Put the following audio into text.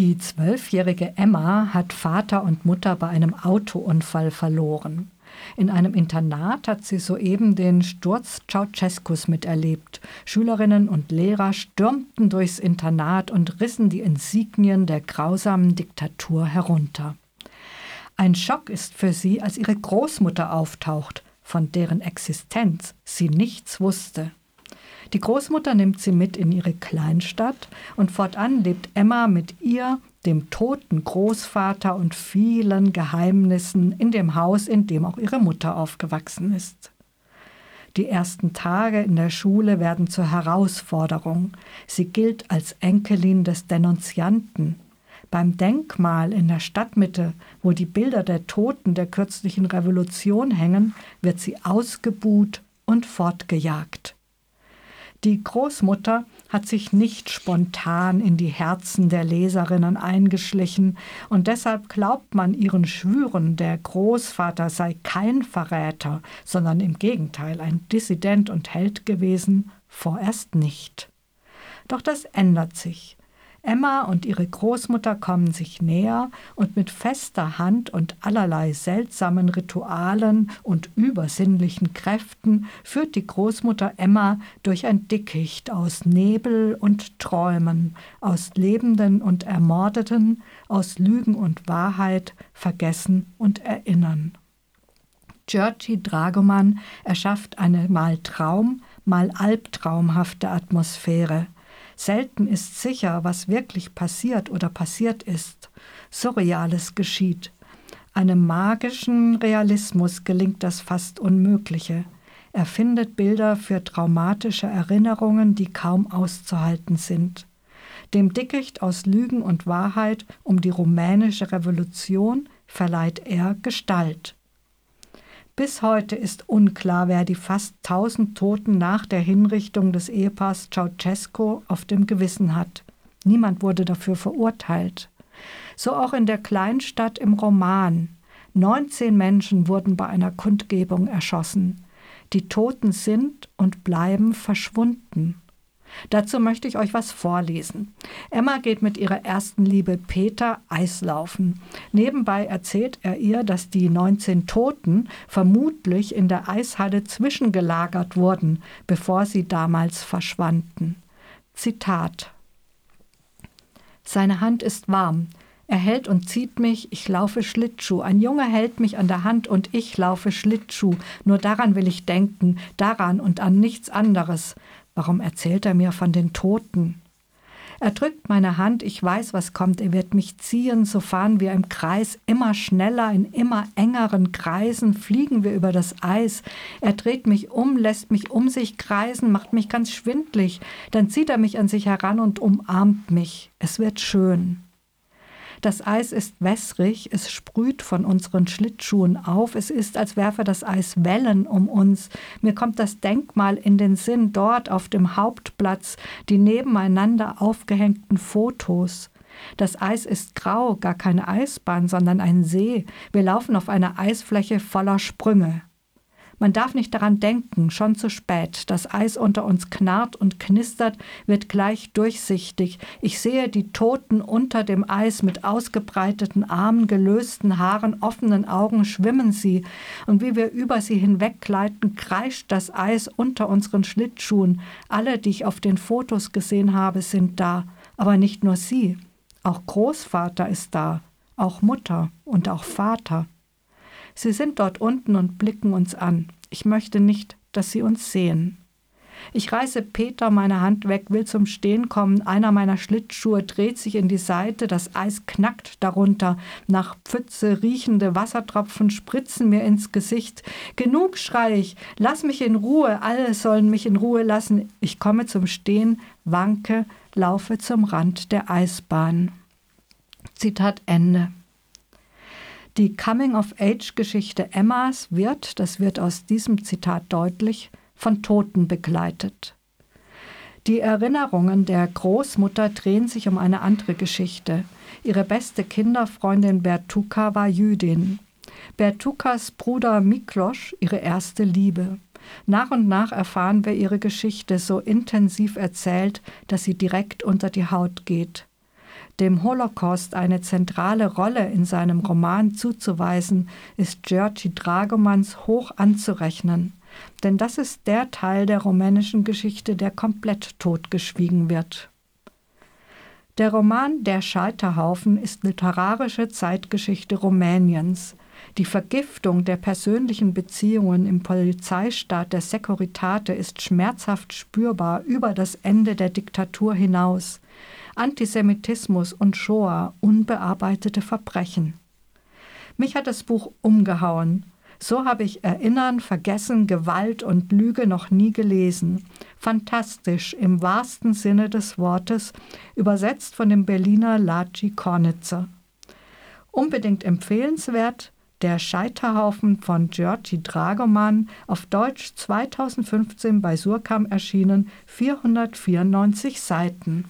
Die zwölfjährige Emma hat Vater und Mutter bei einem Autounfall verloren. In einem Internat hat sie soeben den Sturz Ceausescus miterlebt. Schülerinnen und Lehrer stürmten durchs Internat und rissen die Insignien der grausamen Diktatur herunter. Ein Schock ist für sie, als ihre Großmutter auftaucht, von deren Existenz sie nichts wusste. Die Großmutter nimmt sie mit in ihre Kleinstadt und fortan lebt Emma mit ihr, dem toten Großvater und vielen Geheimnissen in dem Haus, in dem auch ihre Mutter aufgewachsen ist. Die ersten Tage in der Schule werden zur Herausforderung. Sie gilt als Enkelin des Denunzianten. Beim Denkmal in der Stadtmitte, wo die Bilder der Toten der kürzlichen Revolution hängen, wird sie ausgebuht und fortgejagt. Die Großmutter hat sich nicht spontan in die Herzen der Leserinnen eingeschlichen, und deshalb glaubt man ihren Schwüren, der Großvater sei kein Verräter, sondern im Gegenteil ein Dissident und Held gewesen, vorerst nicht. Doch das ändert sich. Emma und ihre Großmutter kommen sich näher und mit fester Hand und allerlei seltsamen Ritualen und übersinnlichen Kräften führt die Großmutter Emma durch ein Dickicht aus Nebel und Träumen, aus Lebenden und Ermordeten, aus Lügen und Wahrheit, Vergessen und Erinnern. Georgi Dragoman erschafft eine mal Traum, mal albtraumhafte Atmosphäre – Selten ist sicher, was wirklich passiert oder passiert ist. Surreales geschieht. Einem magischen Realismus gelingt das fast Unmögliche. Er findet Bilder für traumatische Erinnerungen, die kaum auszuhalten sind. Dem Dickicht aus Lügen und Wahrheit um die rumänische Revolution verleiht er Gestalt. Bis heute ist unklar, wer die fast tausend Toten nach der Hinrichtung des Ehepaars Ceausescu auf dem Gewissen hat. Niemand wurde dafür verurteilt. So auch in der Kleinstadt im Roman. 19 Menschen wurden bei einer Kundgebung erschossen. Die Toten sind und bleiben verschwunden. Dazu möchte ich euch was vorlesen. Emma geht mit ihrer ersten Liebe Peter Eislaufen. Nebenbei erzählt er ihr, dass die 19 Toten vermutlich in der Eishalle zwischengelagert wurden, bevor sie damals verschwanden. Zitat Seine Hand ist warm. Er hält und zieht mich, ich laufe Schlittschuh. Ein Junge hält mich an der Hand und ich laufe Schlittschuh. Nur daran will ich denken, daran und an nichts anderes. Warum erzählt er mir von den Toten? Er drückt meine Hand, ich weiß, was kommt, er wird mich ziehen, so fahren wir im Kreis immer schneller, in immer engeren Kreisen fliegen wir über das Eis. Er dreht mich um, lässt mich um sich kreisen, macht mich ganz schwindlig, dann zieht er mich an sich heran und umarmt mich. Es wird schön. Das Eis ist wässrig, es sprüht von unseren Schlittschuhen auf, es ist, als werfe das Eis Wellen um uns. Mir kommt das Denkmal in den Sinn, dort auf dem Hauptplatz, die nebeneinander aufgehängten Fotos. Das Eis ist grau, gar keine Eisbahn, sondern ein See. Wir laufen auf einer Eisfläche voller Sprünge. Man darf nicht daran denken, schon zu spät. Das Eis unter uns knarrt und knistert, wird gleich durchsichtig. Ich sehe die Toten unter dem Eis mit ausgebreiteten Armen, gelösten Haaren, offenen Augen schwimmen sie. Und wie wir über sie hinweggleiten, kreischt das Eis unter unseren Schlittschuhen. Alle, die ich auf den Fotos gesehen habe, sind da. Aber nicht nur sie. Auch Großvater ist da, auch Mutter und auch Vater. Sie sind dort unten und blicken uns an. Ich möchte nicht, dass sie uns sehen. Ich reiße Peter meine Hand weg, will zum Stehen kommen. Einer meiner Schlittschuhe dreht sich in die Seite, das Eis knackt darunter. Nach Pfütze riechende Wassertropfen spritzen mir ins Gesicht. Genug, schrei ich, lass mich in Ruhe, alle sollen mich in Ruhe lassen. Ich komme zum Stehen, wanke, laufe zum Rand der Eisbahn. Zitat Ende. Die Coming-of-Age-Geschichte Emmas wird, das wird aus diesem Zitat deutlich, von Toten begleitet. Die Erinnerungen der Großmutter drehen sich um eine andere Geschichte. Ihre beste Kinderfreundin Bertuka war Jüdin. Bertukas Bruder Miklosch ihre erste Liebe. Nach und nach erfahren wir ihre Geschichte so intensiv erzählt, dass sie direkt unter die Haut geht. Dem Holocaust eine zentrale Rolle in seinem Roman zuzuweisen, ist Georgi Dragomans hoch anzurechnen. Denn das ist der Teil der rumänischen Geschichte, der komplett totgeschwiegen wird. Der Roman Der Scheiterhaufen ist literarische Zeitgeschichte Rumäniens. Die Vergiftung der persönlichen Beziehungen im Polizeistaat der Securitate ist schmerzhaft spürbar über das Ende der Diktatur hinaus. Antisemitismus und Shoah, unbearbeitete Verbrechen. Mich hat das Buch umgehauen. So habe ich Erinnern, Vergessen, Gewalt und Lüge noch nie gelesen. Fantastisch im wahrsten Sinne des Wortes, übersetzt von dem Berliner Laci Kornitzer. Unbedingt empfehlenswert, der Scheiterhaufen von Georgi Dragoman, auf Deutsch 2015 bei Surkam erschienen, 494 Seiten.